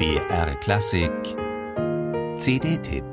BR Klassik CD-Tipp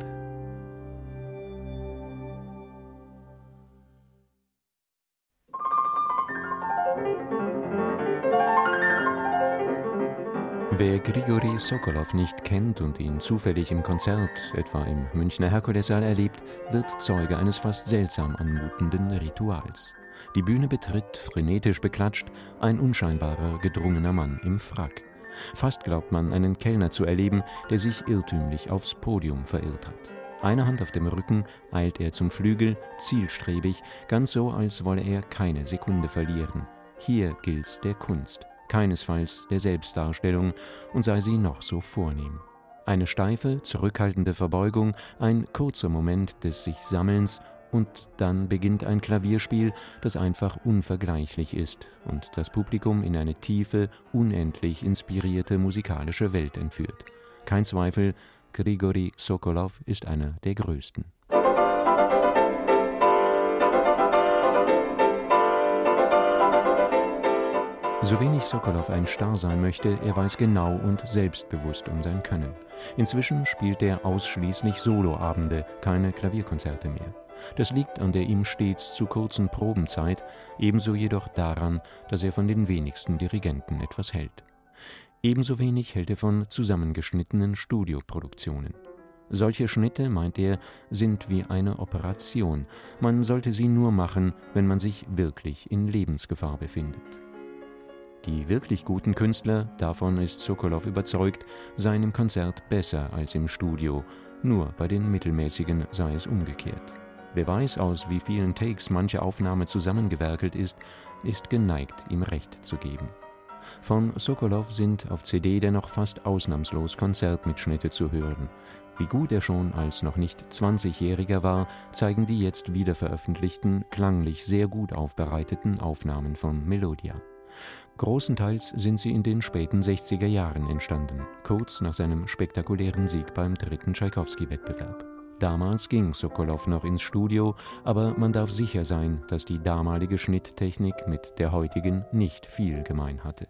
Wer Grigori Sokolow nicht kennt und ihn zufällig im Konzert, etwa im Münchner Herkulessaal, erlebt, wird Zeuge eines fast seltsam anmutenden Rituals. Die Bühne betritt, frenetisch beklatscht, ein unscheinbarer, gedrungener Mann im Frack. Fast glaubt man, einen Kellner zu erleben, der sich irrtümlich aufs Podium verirrt hat. Eine Hand auf dem Rücken eilt er zum Flügel, zielstrebig, ganz so, als wolle er keine Sekunde verlieren. Hier gilt's der Kunst, keinesfalls der Selbstdarstellung, und sei sie noch so vornehm. Eine steife, zurückhaltende Verbeugung, ein kurzer Moment des sich Sammelns und dann beginnt ein Klavierspiel, das einfach unvergleichlich ist und das Publikum in eine tiefe, unendlich inspirierte musikalische Welt entführt. Kein Zweifel, Grigori Sokolov ist einer der größten. So wenig Sokolov ein Star sein möchte, er weiß genau und selbstbewusst um sein Können. Inzwischen spielt er ausschließlich Soloabende, keine Klavierkonzerte mehr. Das liegt an der ihm stets zu kurzen Probenzeit, ebenso jedoch daran, dass er von den wenigsten Dirigenten etwas hält. Ebenso wenig hält er von zusammengeschnittenen Studioproduktionen. Solche Schnitte, meint er, sind wie eine Operation. Man sollte sie nur machen, wenn man sich wirklich in Lebensgefahr befindet. Die wirklich guten Künstler, davon ist Sokolow überzeugt, seien im Konzert besser als im Studio, nur bei den mittelmäßigen sei es umgekehrt. Wer weiß, aus wie vielen Takes manche Aufnahme zusammengewerkelt ist, ist geneigt, ihm Recht zu geben. Von Sokolov sind auf CD dennoch fast ausnahmslos Konzertmitschnitte zu hören. Wie gut er schon als noch nicht 20-Jähriger war, zeigen die jetzt wiederveröffentlichten, klanglich sehr gut aufbereiteten Aufnahmen von Melodia. Großenteils sind sie in den späten 60er Jahren entstanden, kurz nach seinem spektakulären Sieg beim dritten Tschaikowski-Wettbewerb. Damals ging Sokolow noch ins Studio, aber man darf sicher sein, dass die damalige Schnitttechnik mit der heutigen nicht viel gemein hatte.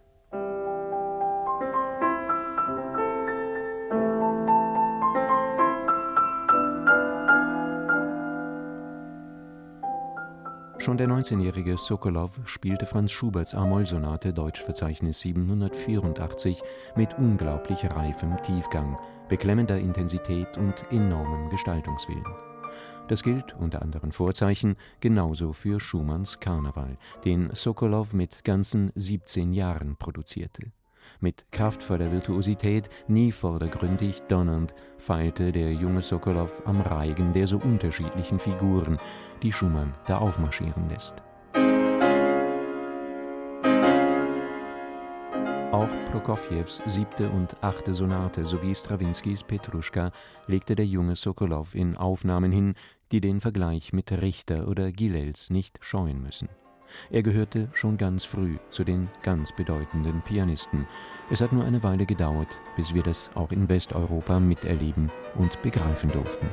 Schon der 19-jährige Sokolow spielte Franz Schuberts A-Moll-Sonate Deutschverzeichnis 784 mit unglaublich reifem Tiefgang, beklemmender Intensität und enormem Gestaltungswillen. Das gilt unter anderen Vorzeichen genauso für Schumanns Karneval, den Sokolow mit ganzen 17 Jahren produzierte. Mit kraftvoller Virtuosität, nie vordergründig donnernd, feilte der junge Sokolow am Reigen der so unterschiedlichen Figuren, die Schumann da aufmarschieren lässt. Auch Prokofjews siebte und achte Sonate sowie Strawinskys Petruschka legte der junge Sokolow in Aufnahmen hin, die den Vergleich mit Richter oder Gilels nicht scheuen müssen. Er gehörte schon ganz früh zu den ganz bedeutenden Pianisten. Es hat nur eine Weile gedauert, bis wir das auch in Westeuropa miterleben und begreifen durften.